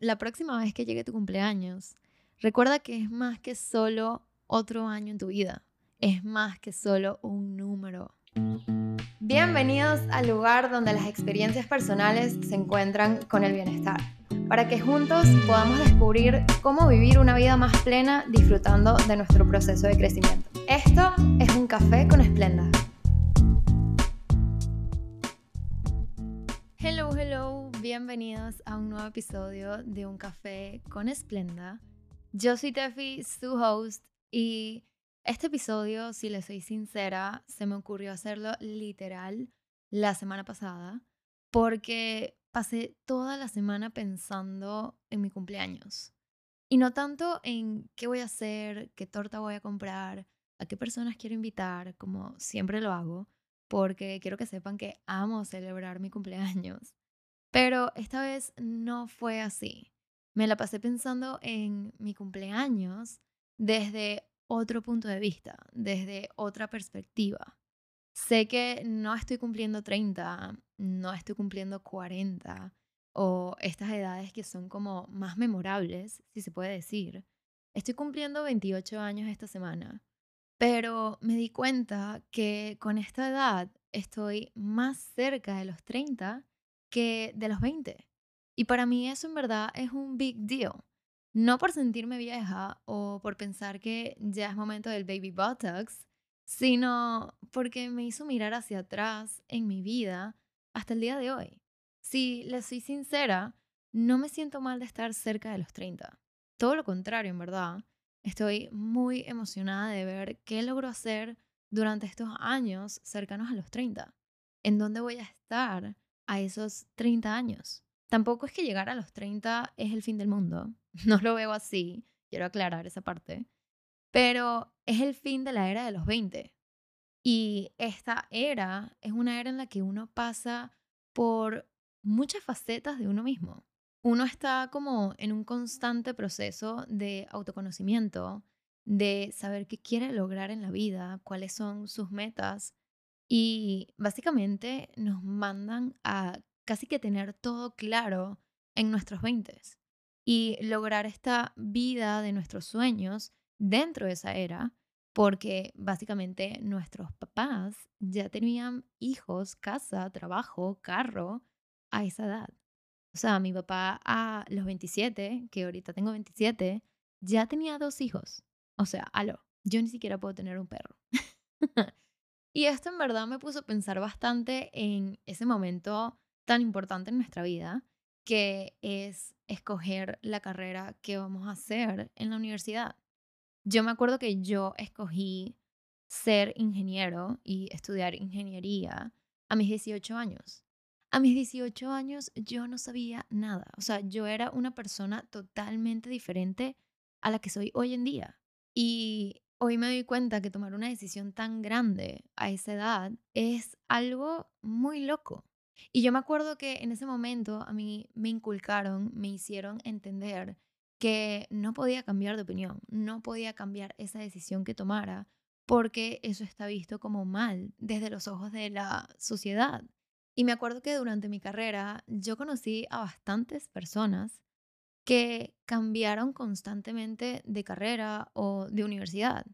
la próxima vez que llegue tu cumpleaños, recuerda que es más que solo otro año en tu vida. Es más que solo un número. Bienvenidos al lugar donde las experiencias personales se encuentran con el bienestar, para que juntos podamos descubrir cómo vivir una vida más plena disfrutando de nuestro proceso de crecimiento. Esto es un café con Esplenda. Bienvenidos a un nuevo episodio de Un Café con Esplenda. Yo soy Tefi, su host, y este episodio, si le soy sincera, se me ocurrió hacerlo literal la semana pasada, porque pasé toda la semana pensando en mi cumpleaños. Y no tanto en qué voy a hacer, qué torta voy a comprar, a qué personas quiero invitar, como siempre lo hago, porque quiero que sepan que amo celebrar mi cumpleaños. Pero esta vez no fue así. Me la pasé pensando en mi cumpleaños desde otro punto de vista, desde otra perspectiva. Sé que no estoy cumpliendo 30, no estoy cumpliendo 40 o estas edades que son como más memorables, si se puede decir. Estoy cumpliendo 28 años esta semana pero me di cuenta que con esta edad estoy más cerca de los 30 que de los 20. Y para mí eso en verdad es un big deal. No por sentirme vieja o por pensar que ya es momento del baby botox, sino porque me hizo mirar hacia atrás en mi vida hasta el día de hoy. Si le soy sincera, no me siento mal de estar cerca de los 30. Todo lo contrario, en verdad. Estoy muy emocionada de ver qué logro hacer durante estos años cercanos a los 30. ¿En dónde voy a estar a esos 30 años? Tampoco es que llegar a los 30 es el fin del mundo. No lo veo así. Quiero aclarar esa parte. Pero es el fin de la era de los 20. Y esta era es una era en la que uno pasa por muchas facetas de uno mismo uno está como en un constante proceso de autoconocimiento, de saber qué quiere lograr en la vida, cuáles son sus metas y básicamente nos mandan a casi que tener todo claro en nuestros 20 y lograr esta vida de nuestros sueños dentro de esa era, porque básicamente nuestros papás ya tenían hijos, casa, trabajo, carro a esa edad. O sea, mi papá a los 27, que ahorita tengo 27, ya tenía dos hijos. O sea, aló, yo ni siquiera puedo tener un perro. y esto en verdad me puso a pensar bastante en ese momento tan importante en nuestra vida, que es escoger la carrera que vamos a hacer en la universidad. Yo me acuerdo que yo escogí ser ingeniero y estudiar ingeniería a mis 18 años. A mis 18 años yo no sabía nada, o sea, yo era una persona totalmente diferente a la que soy hoy en día. Y hoy me doy cuenta que tomar una decisión tan grande a esa edad es algo muy loco. Y yo me acuerdo que en ese momento a mí me inculcaron, me hicieron entender que no podía cambiar de opinión, no podía cambiar esa decisión que tomara, porque eso está visto como mal desde los ojos de la sociedad. Y me acuerdo que durante mi carrera yo conocí a bastantes personas que cambiaron constantemente de carrera o de universidad.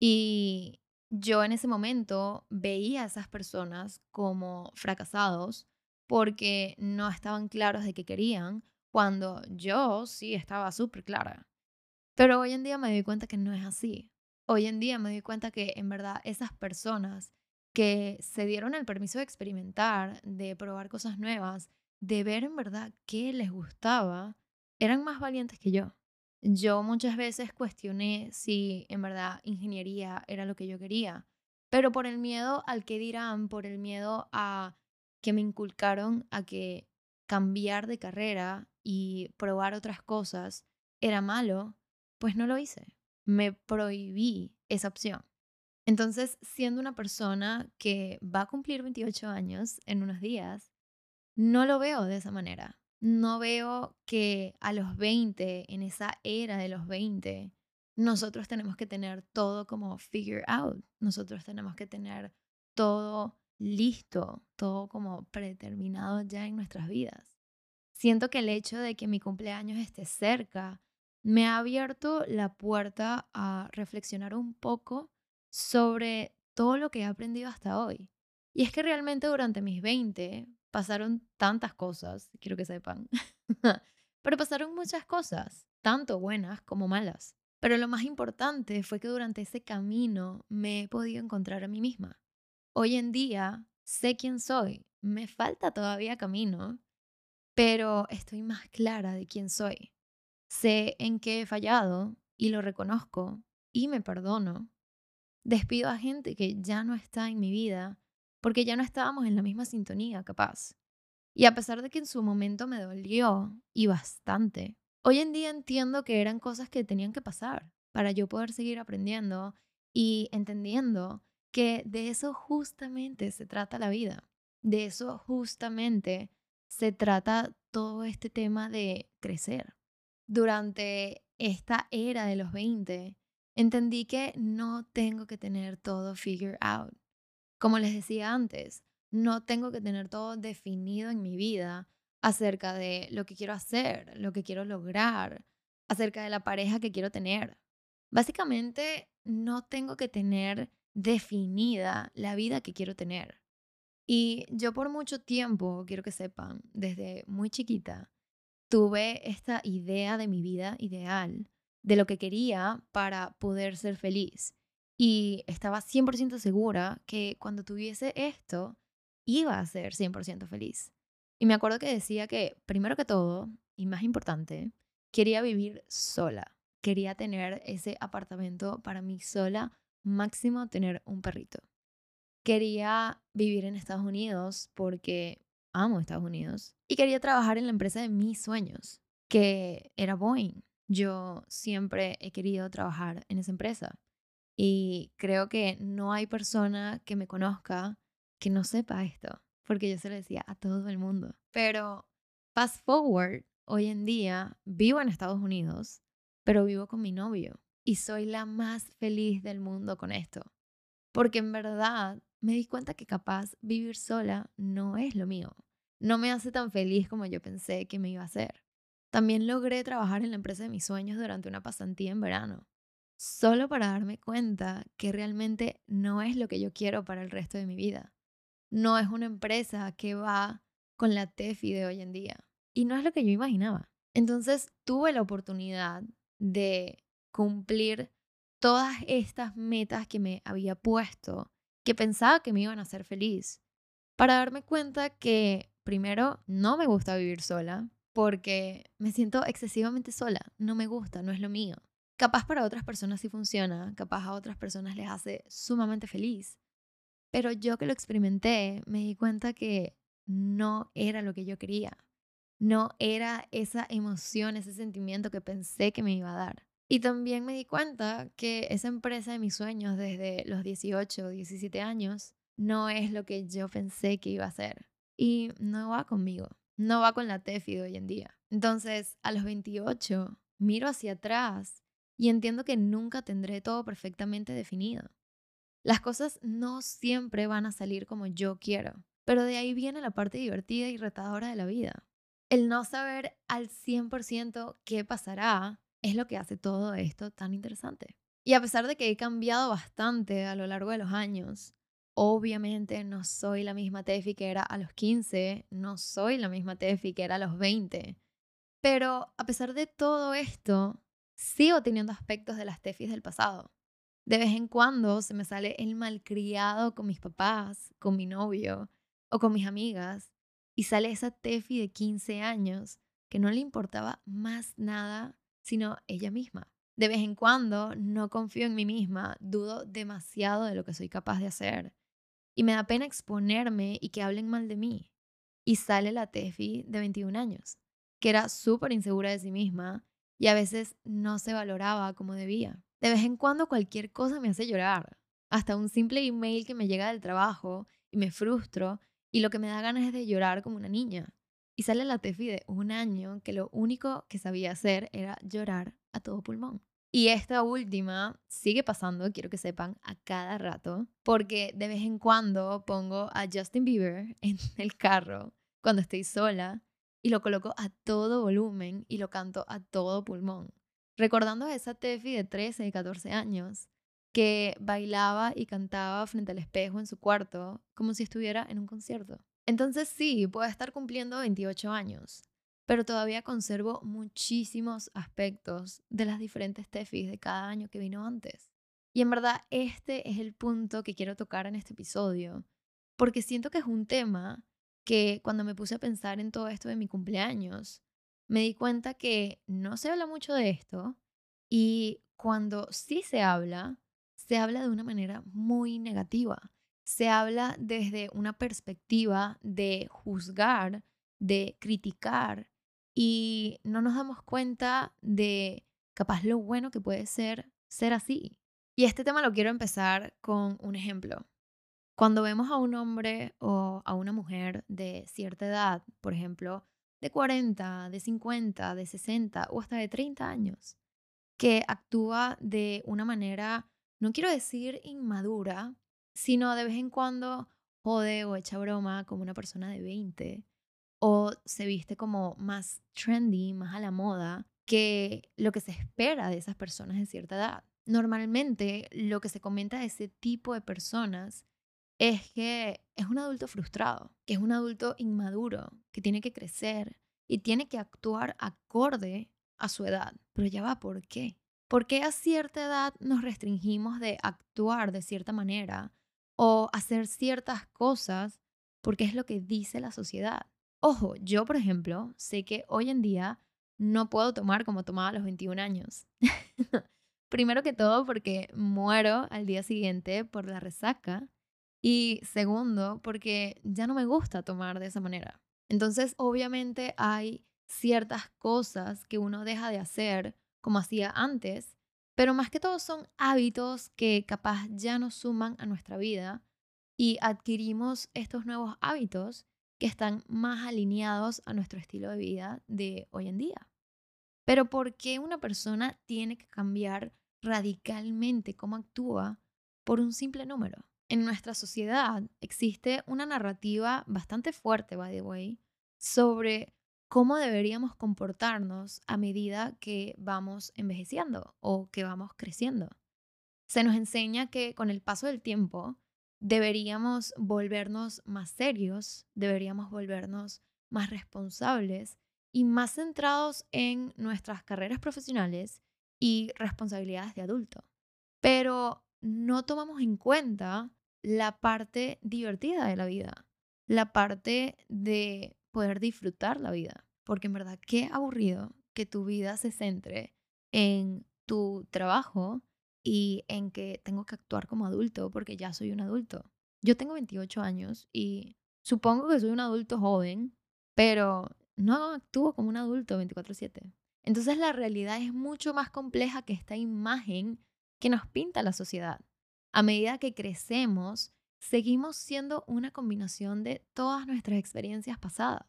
Y yo en ese momento veía a esas personas como fracasados porque no estaban claros de qué querían, cuando yo sí estaba súper clara. Pero hoy en día me doy cuenta que no es así. Hoy en día me doy cuenta que en verdad esas personas que se dieron el permiso de experimentar, de probar cosas nuevas, de ver en verdad qué les gustaba, eran más valientes que yo. Yo muchas veces cuestioné si en verdad ingeniería era lo que yo quería, pero por el miedo al que dirán, por el miedo a que me inculcaron a que cambiar de carrera y probar otras cosas era malo, pues no lo hice. Me prohibí esa opción. Entonces, siendo una persona que va a cumplir 28 años en unos días, no lo veo de esa manera. No veo que a los 20, en esa era de los 20, nosotros tenemos que tener todo como figure out. Nosotros tenemos que tener todo listo, todo como predeterminado ya en nuestras vidas. Siento que el hecho de que mi cumpleaños esté cerca me ha abierto la puerta a reflexionar un poco sobre todo lo que he aprendido hasta hoy. Y es que realmente durante mis 20 pasaron tantas cosas, quiero que sepan, pero pasaron muchas cosas, tanto buenas como malas. Pero lo más importante fue que durante ese camino me he podido encontrar a mí misma. Hoy en día sé quién soy, me falta todavía camino, pero estoy más clara de quién soy. Sé en qué he fallado y lo reconozco y me perdono. Despido a gente que ya no está en mi vida porque ya no estábamos en la misma sintonía, capaz. Y a pesar de que en su momento me dolió, y bastante, hoy en día entiendo que eran cosas que tenían que pasar para yo poder seguir aprendiendo y entendiendo que de eso justamente se trata la vida. De eso justamente se trata todo este tema de crecer. Durante esta era de los 20, entendí que no tengo que tener todo figure out. Como les decía antes, no tengo que tener todo definido en mi vida acerca de lo que quiero hacer, lo que quiero lograr, acerca de la pareja que quiero tener. Básicamente, no tengo que tener definida la vida que quiero tener. Y yo por mucho tiempo, quiero que sepan, desde muy chiquita, tuve esta idea de mi vida ideal, de lo que quería para poder ser feliz. Y estaba 100% segura que cuando tuviese esto, iba a ser 100% feliz. Y me acuerdo que decía que, primero que todo, y más importante, quería vivir sola. Quería tener ese apartamento para mí sola, máximo tener un perrito. Quería vivir en Estados Unidos porque amo Estados Unidos. Y quería trabajar en la empresa de mis sueños, que era Boeing. Yo siempre he querido trabajar en esa empresa. Y creo que no hay persona que me conozca que no sepa esto, porque yo se lo decía a todo el mundo. Pero fast forward, hoy en día vivo en Estados Unidos, pero vivo con mi novio y soy la más feliz del mundo con esto. Porque en verdad me di cuenta que capaz vivir sola no es lo mío. No me hace tan feliz como yo pensé que me iba a hacer. También logré trabajar en la empresa de mis sueños durante una pasantía en verano solo para darme cuenta que realmente no es lo que yo quiero para el resto de mi vida. No es una empresa que va con la TEFI de hoy en día. Y no es lo que yo imaginaba. Entonces tuve la oportunidad de cumplir todas estas metas que me había puesto, que pensaba que me iban a hacer feliz, para darme cuenta que primero no me gusta vivir sola, porque me siento excesivamente sola, no me gusta, no es lo mío. Capaz para otras personas sí funciona, capaz a otras personas les hace sumamente feliz. Pero yo que lo experimenté, me di cuenta que no era lo que yo quería. No era esa emoción, ese sentimiento que pensé que me iba a dar. Y también me di cuenta que esa empresa de mis sueños desde los 18 o 17 años no es lo que yo pensé que iba a ser. Y no va conmigo. No va con la TEFI de hoy en día. Entonces, a los 28, miro hacia atrás y entiendo que nunca tendré todo perfectamente definido. Las cosas no siempre van a salir como yo quiero, pero de ahí viene la parte divertida y retadora de la vida. El no saber al 100% qué pasará es lo que hace todo esto tan interesante. Y a pesar de que he cambiado bastante a lo largo de los años, obviamente no soy la misma Tefi que era a los 15, no soy la misma Tefi que era a los 20. Pero a pesar de todo esto, sigo teniendo aspectos de las tefis del pasado. De vez en cuando se me sale el malcriado con mis papás, con mi novio o con mis amigas y sale esa tefi de 15 años que no le importaba más nada sino ella misma. De vez en cuando no confío en mí misma, dudo demasiado de lo que soy capaz de hacer y me da pena exponerme y que hablen mal de mí. Y sale la Tefi de 21 años, que era súper insegura de sí misma y a veces no se valoraba como debía. De vez en cuando cualquier cosa me hace llorar, hasta un simple email que me llega del trabajo y me frustro y lo que me da ganas es de llorar como una niña. Y sale la Tefi de un año que lo único que sabía hacer era llorar a todo pulmón. Y esta última sigue pasando, quiero que sepan, a cada rato, porque de vez en cuando pongo a Justin Bieber en el carro cuando estoy sola y lo coloco a todo volumen y lo canto a todo pulmón, recordando a esa Tefi de 13 y 14 años que bailaba y cantaba frente al espejo en su cuarto como si estuviera en un concierto. Entonces sí, puedo estar cumpliendo 28 años, pero todavía conservo muchísimos aspectos de las diferentes Tefis de cada año que vino antes. Y en verdad este es el punto que quiero tocar en este episodio, porque siento que es un tema que cuando me puse a pensar en todo esto de mi cumpleaños, me di cuenta que no se habla mucho de esto y cuando sí se habla, se habla de una manera muy negativa. Se habla desde una perspectiva de juzgar, de criticar y no nos damos cuenta de capaz lo bueno que puede ser ser así. Y este tema lo quiero empezar con un ejemplo. Cuando vemos a un hombre o a una mujer de cierta edad, por ejemplo, de 40, de 50, de 60 o hasta de 30 años, que actúa de una manera, no quiero decir inmadura, sino de vez en cuando jode o echa broma como una persona de 20, o se viste como más trendy, más a la moda, que lo que se espera de esas personas de cierta edad. Normalmente lo que se comenta de ese tipo de personas es que es un adulto frustrado, que es un adulto inmaduro, que tiene que crecer y tiene que actuar acorde a su edad. Pero ya va, ¿por qué? ¿Por qué a cierta edad nos restringimos de actuar de cierta manera o hacer ciertas cosas porque es lo que dice la sociedad? Ojo, yo por ejemplo sé que hoy en día no puedo tomar como tomaba a los 21 años. Primero que todo porque muero al día siguiente por la resaca y segundo, porque ya no me gusta tomar de esa manera. Entonces, obviamente hay ciertas cosas que uno deja de hacer como hacía antes, pero más que todo son hábitos que capaz ya nos suman a nuestra vida y adquirimos estos nuevos hábitos que están más alineados a nuestro estilo de vida de hoy en día. Pero ¿por qué una persona tiene que cambiar radicalmente cómo actúa por un simple número? En nuestra sociedad existe una narrativa bastante fuerte, by the way, sobre cómo deberíamos comportarnos a medida que vamos envejeciendo o que vamos creciendo. Se nos enseña que con el paso del tiempo deberíamos volvernos más serios, deberíamos volvernos más responsables y más centrados en nuestras carreras profesionales y responsabilidades de adulto. Pero no tomamos en cuenta la parte divertida de la vida, la parte de poder disfrutar la vida. Porque en verdad, qué aburrido que tu vida se centre en tu trabajo y en que tengo que actuar como adulto porque ya soy un adulto. Yo tengo 28 años y supongo que soy un adulto joven, pero no actúo como un adulto 24/7. Entonces la realidad es mucho más compleja que esta imagen que nos pinta la sociedad a medida que crecemos, seguimos siendo una combinación de todas nuestras experiencias pasadas.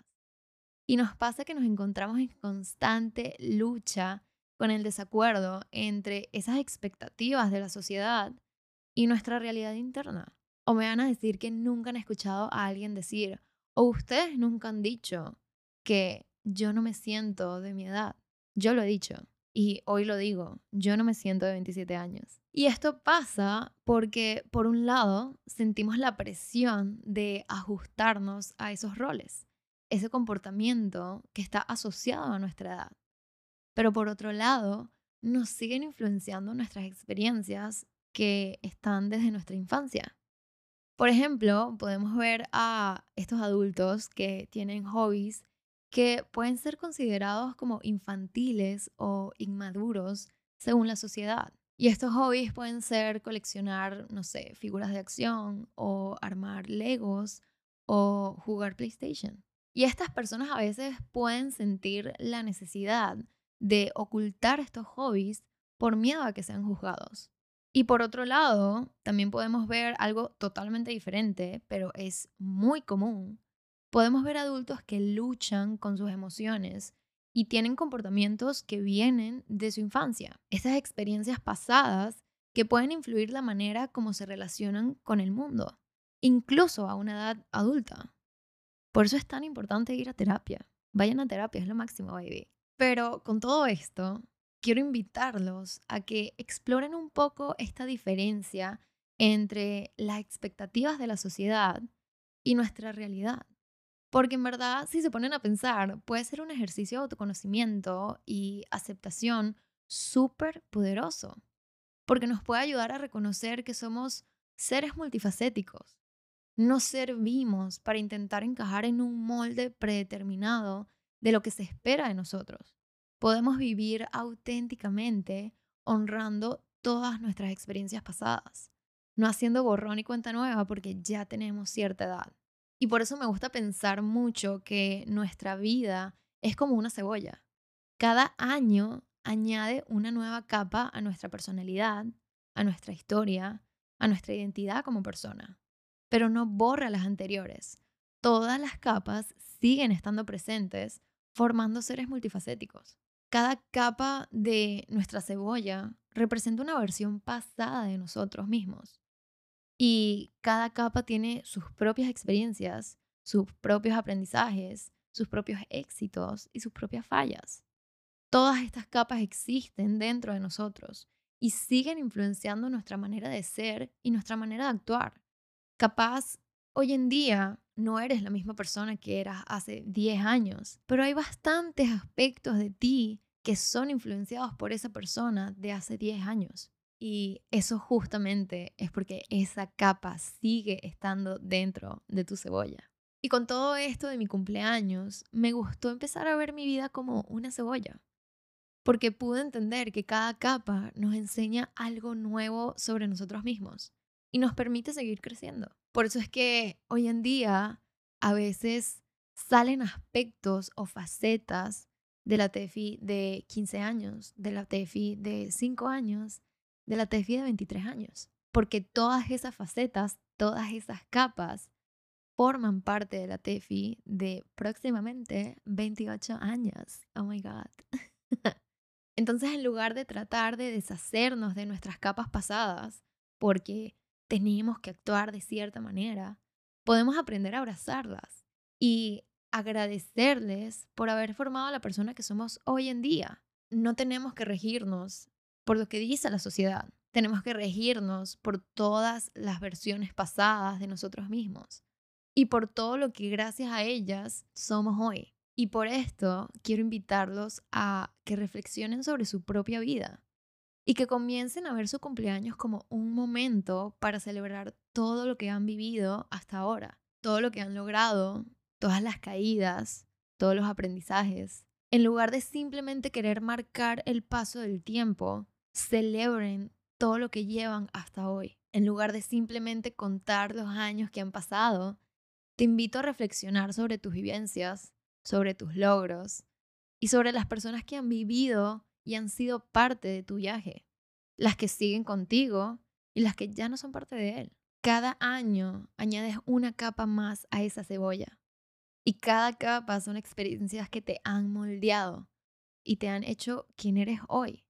Y nos pasa que nos encontramos en constante lucha con el desacuerdo entre esas expectativas de la sociedad y nuestra realidad interna. O me van a decir que nunca han escuchado a alguien decir, o ustedes nunca han dicho que yo no me siento de mi edad. Yo lo he dicho y hoy lo digo, yo no me siento de 27 años. Y esto pasa porque, por un lado, sentimos la presión de ajustarnos a esos roles, ese comportamiento que está asociado a nuestra edad. Pero por otro lado, nos siguen influenciando nuestras experiencias que están desde nuestra infancia. Por ejemplo, podemos ver a estos adultos que tienen hobbies que pueden ser considerados como infantiles o inmaduros según la sociedad. Y estos hobbies pueden ser coleccionar, no sé, figuras de acción o armar Legos o jugar PlayStation. Y estas personas a veces pueden sentir la necesidad de ocultar estos hobbies por miedo a que sean juzgados. Y por otro lado, también podemos ver algo totalmente diferente, pero es muy común. Podemos ver adultos que luchan con sus emociones y tienen comportamientos que vienen de su infancia. Estas experiencias pasadas que pueden influir la manera como se relacionan con el mundo, incluso a una edad adulta. Por eso es tan importante ir a terapia. vayan a terapia, es lo máximo, baby. Pero con todo esto, quiero invitarlos a que exploren un poco esta diferencia entre las expectativas de la sociedad y nuestra realidad. Porque en verdad, si se ponen a pensar, puede ser un ejercicio de autoconocimiento y aceptación súper poderoso. Porque nos puede ayudar a reconocer que somos seres multifacéticos. No servimos para intentar encajar en un molde predeterminado de lo que se espera de nosotros. Podemos vivir auténticamente honrando todas nuestras experiencias pasadas, no haciendo borrón y cuenta nueva porque ya tenemos cierta edad. Y por eso me gusta pensar mucho que nuestra vida es como una cebolla. Cada año añade una nueva capa a nuestra personalidad, a nuestra historia, a nuestra identidad como persona, pero no borra las anteriores. Todas las capas siguen estando presentes, formando seres multifacéticos. Cada capa de nuestra cebolla representa una versión pasada de nosotros mismos. Y cada capa tiene sus propias experiencias, sus propios aprendizajes, sus propios éxitos y sus propias fallas. Todas estas capas existen dentro de nosotros y siguen influenciando nuestra manera de ser y nuestra manera de actuar. Capaz, hoy en día no eres la misma persona que eras hace 10 años, pero hay bastantes aspectos de ti que son influenciados por esa persona de hace 10 años. Y eso justamente es porque esa capa sigue estando dentro de tu cebolla. Y con todo esto de mi cumpleaños, me gustó empezar a ver mi vida como una cebolla. Porque pude entender que cada capa nos enseña algo nuevo sobre nosotros mismos y nos permite seguir creciendo. Por eso es que hoy en día a veces salen aspectos o facetas de la TEFI de 15 años, de la TEFI de 5 años, de la TEFI de 23 años. Porque todas esas facetas, todas esas capas forman parte de la TEFI de próximamente 28 años. Oh my God. Entonces, en lugar de tratar de deshacernos de nuestras capas pasadas, porque tenemos que actuar de cierta manera, podemos aprender a abrazarlas y agradecerles por haber formado a la persona que somos hoy en día. No tenemos que regirnos por lo que dice la sociedad. Tenemos que regirnos por todas las versiones pasadas de nosotros mismos y por todo lo que gracias a ellas somos hoy. Y por esto quiero invitarlos a que reflexionen sobre su propia vida y que comiencen a ver su cumpleaños como un momento para celebrar todo lo que han vivido hasta ahora, todo lo que han logrado, todas las caídas, todos los aprendizajes. En lugar de simplemente querer marcar el paso del tiempo, celebren todo lo que llevan hasta hoy. En lugar de simplemente contar los años que han pasado, te invito a reflexionar sobre tus vivencias, sobre tus logros y sobre las personas que han vivido y han sido parte de tu viaje, las que siguen contigo y las que ya no son parte de él. Cada año añades una capa más a esa cebolla. Y cada capa son experiencias que te han moldeado y te han hecho quien eres hoy.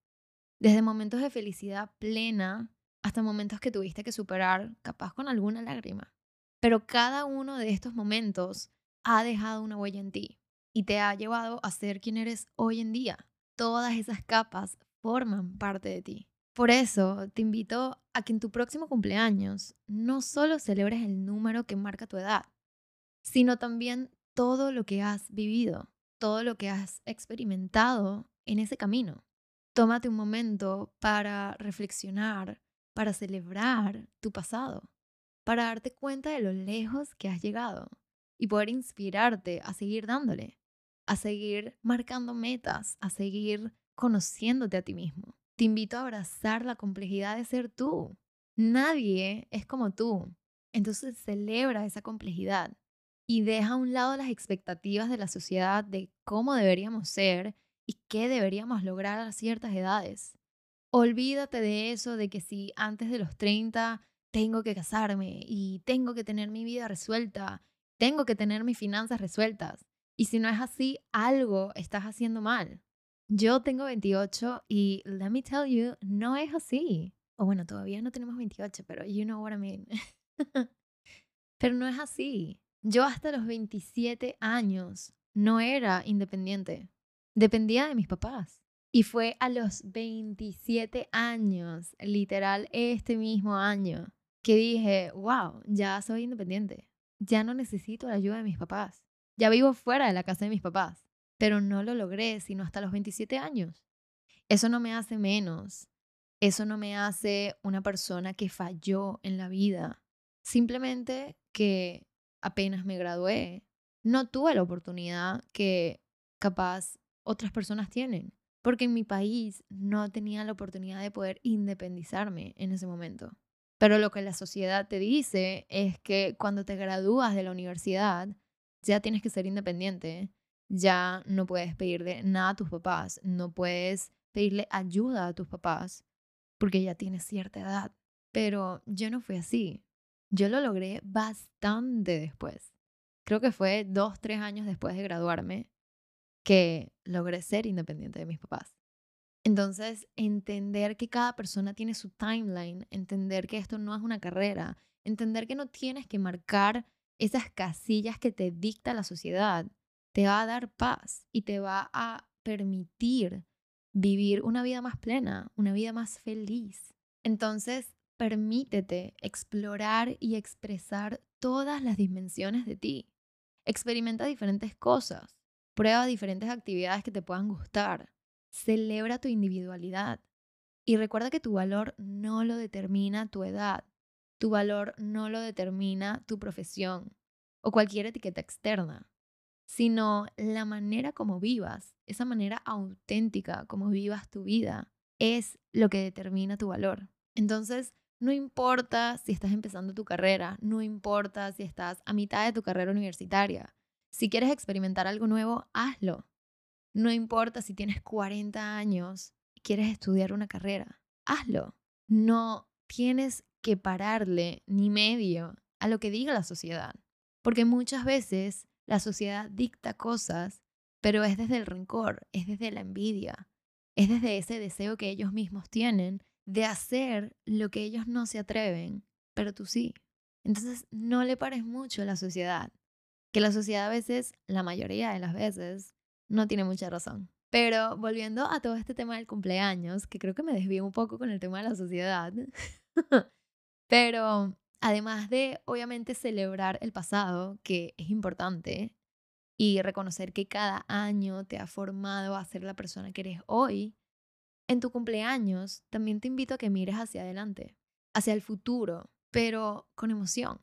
Desde momentos de felicidad plena hasta momentos que tuviste que superar, capaz con alguna lágrima. Pero cada uno de estos momentos ha dejado una huella en ti y te ha llevado a ser quien eres hoy en día. Todas esas capas forman parte de ti. Por eso te invito a que en tu próximo cumpleaños no solo celebres el número que marca tu edad, sino también todo lo que has vivido, todo lo que has experimentado en ese camino. Tómate un momento para reflexionar, para celebrar tu pasado, para darte cuenta de lo lejos que has llegado y poder inspirarte a seguir dándole, a seguir marcando metas, a seguir conociéndote a ti mismo. Te invito a abrazar la complejidad de ser tú. Nadie es como tú. Entonces celebra esa complejidad y deja a un lado las expectativas de la sociedad de cómo deberíamos ser y qué deberíamos lograr a ciertas edades. Olvídate de eso de que si antes de los 30 tengo que casarme y tengo que tener mi vida resuelta, tengo que tener mis finanzas resueltas. Y si no es así, algo estás haciendo mal. Yo tengo 28 y let me tell you, no es así. O bueno, todavía no tenemos 28, pero you know what I mean. pero no es así. Yo hasta los 27 años no era independiente. Dependía de mis papás. Y fue a los 27 años, literal este mismo año, que dije, wow, ya soy independiente. Ya no necesito la ayuda de mis papás. Ya vivo fuera de la casa de mis papás. Pero no lo logré sino hasta los 27 años. Eso no me hace menos. Eso no me hace una persona que falló en la vida. Simplemente que apenas me gradué, no tuve la oportunidad que capaz otras personas tienen porque en mi país no tenía la oportunidad de poder independizarme en ese momento. Pero lo que la sociedad te dice es que cuando te gradúas de la universidad, ya tienes que ser independiente, ya no puedes pedirle nada a tus papás, no puedes pedirle ayuda a tus papás, porque ya tienes cierta edad. Pero yo no fui así. Yo lo logré bastante después. Creo que fue dos, tres años después de graduarme que logré ser independiente de mis papás. Entonces, entender que cada persona tiene su timeline, entender que esto no es una carrera, entender que no tienes que marcar esas casillas que te dicta la sociedad, te va a dar paz y te va a permitir vivir una vida más plena, una vida más feliz. Entonces, permítete explorar y expresar todas las dimensiones de ti. Experimenta diferentes cosas. Prueba diferentes actividades que te puedan gustar. Celebra tu individualidad. Y recuerda que tu valor no lo determina tu edad. Tu valor no lo determina tu profesión o cualquier etiqueta externa, sino la manera como vivas, esa manera auténtica como vivas tu vida, es lo que determina tu valor. Entonces, no importa si estás empezando tu carrera, no importa si estás a mitad de tu carrera universitaria, si quieres experimentar algo nuevo, hazlo. No importa si tienes 40 años y quieres estudiar una carrera, hazlo. No tienes que pararle ni medio a lo que diga la sociedad, porque muchas veces la sociedad dicta cosas, pero es desde el rencor, es desde la envidia, es desde ese deseo que ellos mismos tienen de hacer lo que ellos no se atreven, pero tú sí. Entonces no le pares mucho a la sociedad que la sociedad a veces, la mayoría de las veces, no tiene mucha razón. Pero volviendo a todo este tema del cumpleaños, que creo que me desvío un poco con el tema de la sociedad, pero además de obviamente celebrar el pasado, que es importante, y reconocer que cada año te ha formado a ser la persona que eres hoy, en tu cumpleaños también te invito a que mires hacia adelante, hacia el futuro, pero con emoción.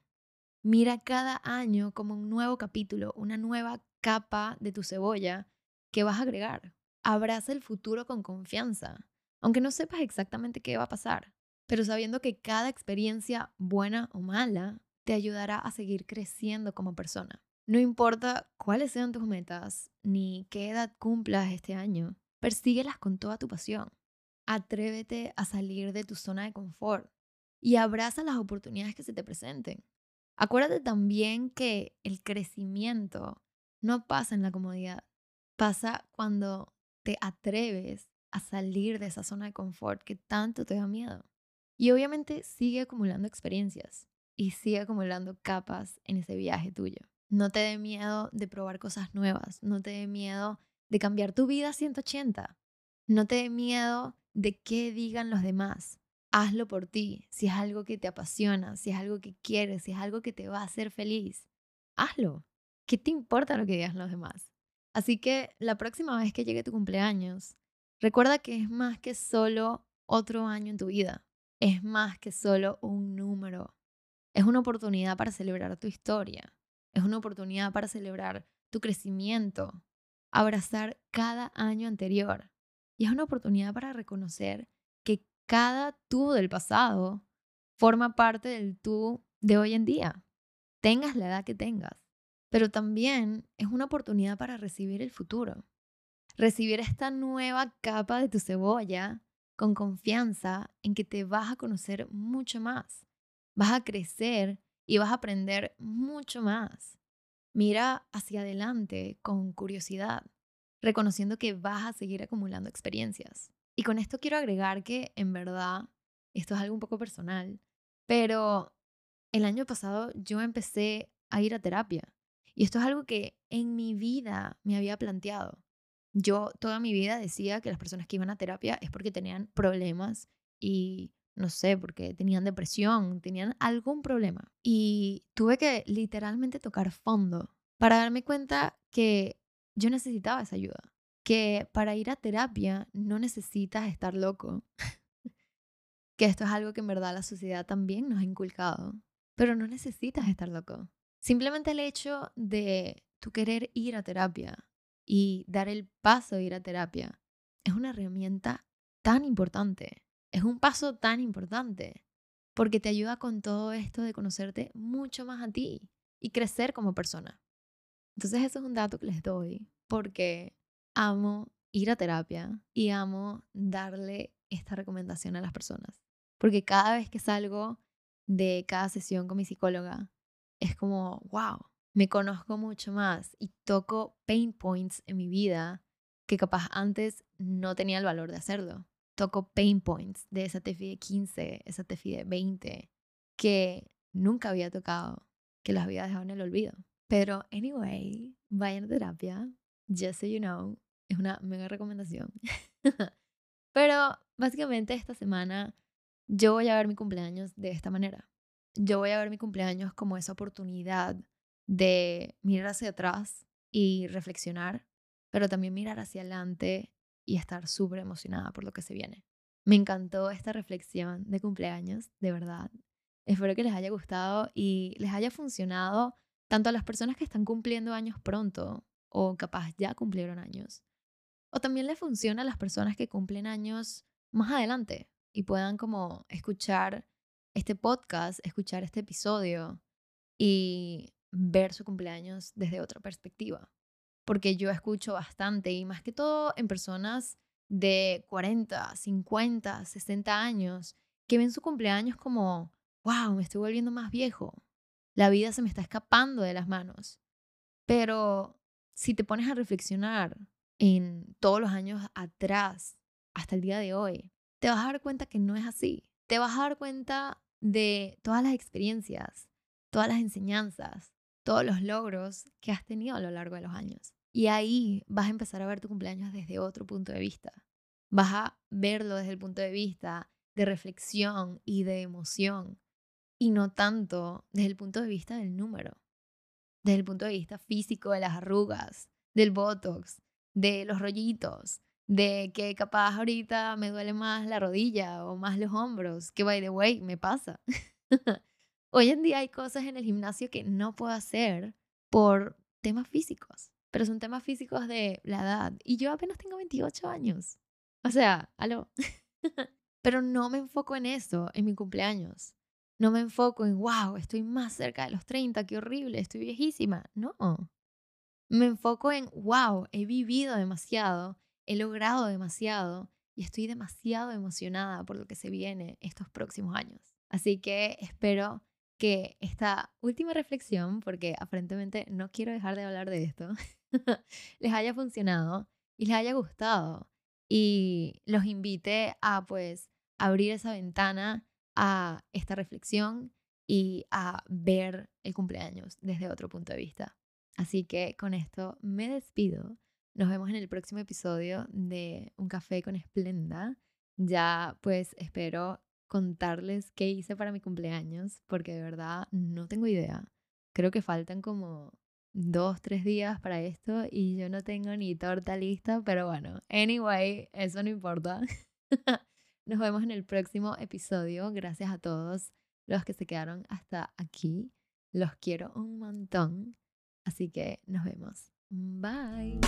Mira cada año como un nuevo capítulo, una nueva capa de tu cebolla que vas a agregar. Abraza el futuro con confianza, aunque no sepas exactamente qué va a pasar, pero sabiendo que cada experiencia, buena o mala, te ayudará a seguir creciendo como persona. No importa cuáles sean tus metas, ni qué edad cumplas este año, persíguelas con toda tu pasión. Atrévete a salir de tu zona de confort y abraza las oportunidades que se te presenten. Acuérdate también que el crecimiento no pasa en la comodidad, pasa cuando te atreves a salir de esa zona de confort que tanto te da miedo. Y obviamente sigue acumulando experiencias y sigue acumulando capas en ese viaje tuyo. No te dé miedo de probar cosas nuevas, no te dé miedo de cambiar tu vida a 180, no te dé miedo de qué digan los demás hazlo por ti, si es algo que te apasiona, si es algo que quieres, si es algo que te va a hacer feliz, hazlo. ¿Qué te importa lo que digan los demás? Así que la próxima vez que llegue tu cumpleaños, recuerda que es más que solo otro año en tu vida, es más que solo un número, es una oportunidad para celebrar tu historia, es una oportunidad para celebrar tu crecimiento, abrazar cada año anterior y es una oportunidad para reconocer cada tú del pasado forma parte del tú de hoy en día, tengas la edad que tengas. Pero también es una oportunidad para recibir el futuro, recibir esta nueva capa de tu cebolla con confianza en que te vas a conocer mucho más, vas a crecer y vas a aprender mucho más. Mira hacia adelante con curiosidad, reconociendo que vas a seguir acumulando experiencias. Y con esto quiero agregar que en verdad, esto es algo un poco personal, pero el año pasado yo empecé a ir a terapia. Y esto es algo que en mi vida me había planteado. Yo toda mi vida decía que las personas que iban a terapia es porque tenían problemas y no sé, porque tenían depresión, tenían algún problema. Y tuve que literalmente tocar fondo para darme cuenta que yo necesitaba esa ayuda. Que para ir a terapia no necesitas estar loco. que esto es algo que en verdad la sociedad también nos ha inculcado. Pero no necesitas estar loco. Simplemente el hecho de tu querer ir a terapia y dar el paso de ir a terapia es una herramienta tan importante. Es un paso tan importante porque te ayuda con todo esto de conocerte mucho más a ti y crecer como persona. Entonces eso es un dato que les doy porque amo ir a terapia y amo darle esta recomendación a las personas. Porque cada vez que salgo de cada sesión con mi psicóloga, es como, wow, me conozco mucho más y toco pain points en mi vida que capaz antes no tenía el valor de hacerlo. Toco pain points de esa TFI de 15, esa TFI de 20, que nunca había tocado, que las había dejado en el olvido. Pero, anyway, vayan a terapia. Just so you know, es una mega recomendación. Pero, básicamente, esta semana yo voy a ver mi cumpleaños de esta manera. Yo voy a ver mi cumpleaños como esa oportunidad de mirar hacia atrás y reflexionar, pero también mirar hacia adelante y estar súper emocionada por lo que se viene. Me encantó esta reflexión de cumpleaños, de verdad. Espero que les haya gustado y les haya funcionado tanto a las personas que están cumpliendo años pronto o capaz ya cumplieron años. O también le funciona a las personas que cumplen años más adelante y puedan como escuchar este podcast, escuchar este episodio y ver su cumpleaños desde otra perspectiva. Porque yo escucho bastante y más que todo en personas de 40, 50, 60 años que ven su cumpleaños como, wow, me estoy volviendo más viejo, la vida se me está escapando de las manos. Pero si te pones a reflexionar en todos los años atrás, hasta el día de hoy, te vas a dar cuenta que no es así. Te vas a dar cuenta de todas las experiencias, todas las enseñanzas, todos los logros que has tenido a lo largo de los años. Y ahí vas a empezar a ver tu cumpleaños desde otro punto de vista. Vas a verlo desde el punto de vista de reflexión y de emoción y no tanto desde el punto de vista del número, desde el punto de vista físico de las arrugas, del botox, de los rollitos, de que capaz ahorita me duele más la rodilla o más los hombros, que by the way me pasa. Hoy en día hay cosas en el gimnasio que no puedo hacer por temas físicos, pero son temas físicos de la edad y yo apenas tengo 28 años. O sea, aló. pero no me enfoco en eso, en mi cumpleaños. No me enfoco en, wow, estoy más cerca de los 30, qué horrible, estoy viejísima. No. Me enfoco en, wow, he vivido demasiado, he logrado demasiado y estoy demasiado emocionada por lo que se viene estos próximos años. Así que espero que esta última reflexión, porque aparentemente no quiero dejar de hablar de esto, les haya funcionado y les haya gustado y los invite a pues abrir esa ventana a esta reflexión y a ver el cumpleaños desde otro punto de vista. Así que con esto me despido. Nos vemos en el próximo episodio de Un café con Esplenda. Ya pues espero contarles qué hice para mi cumpleaños, porque de verdad no tengo idea. Creo que faltan como dos, tres días para esto y yo no tengo ni torta lista, pero bueno, anyway, eso no importa. Nos vemos en el próximo episodio. Gracias a todos los que se quedaron hasta aquí. Los quiero un montón. Así que nos vemos. Bye.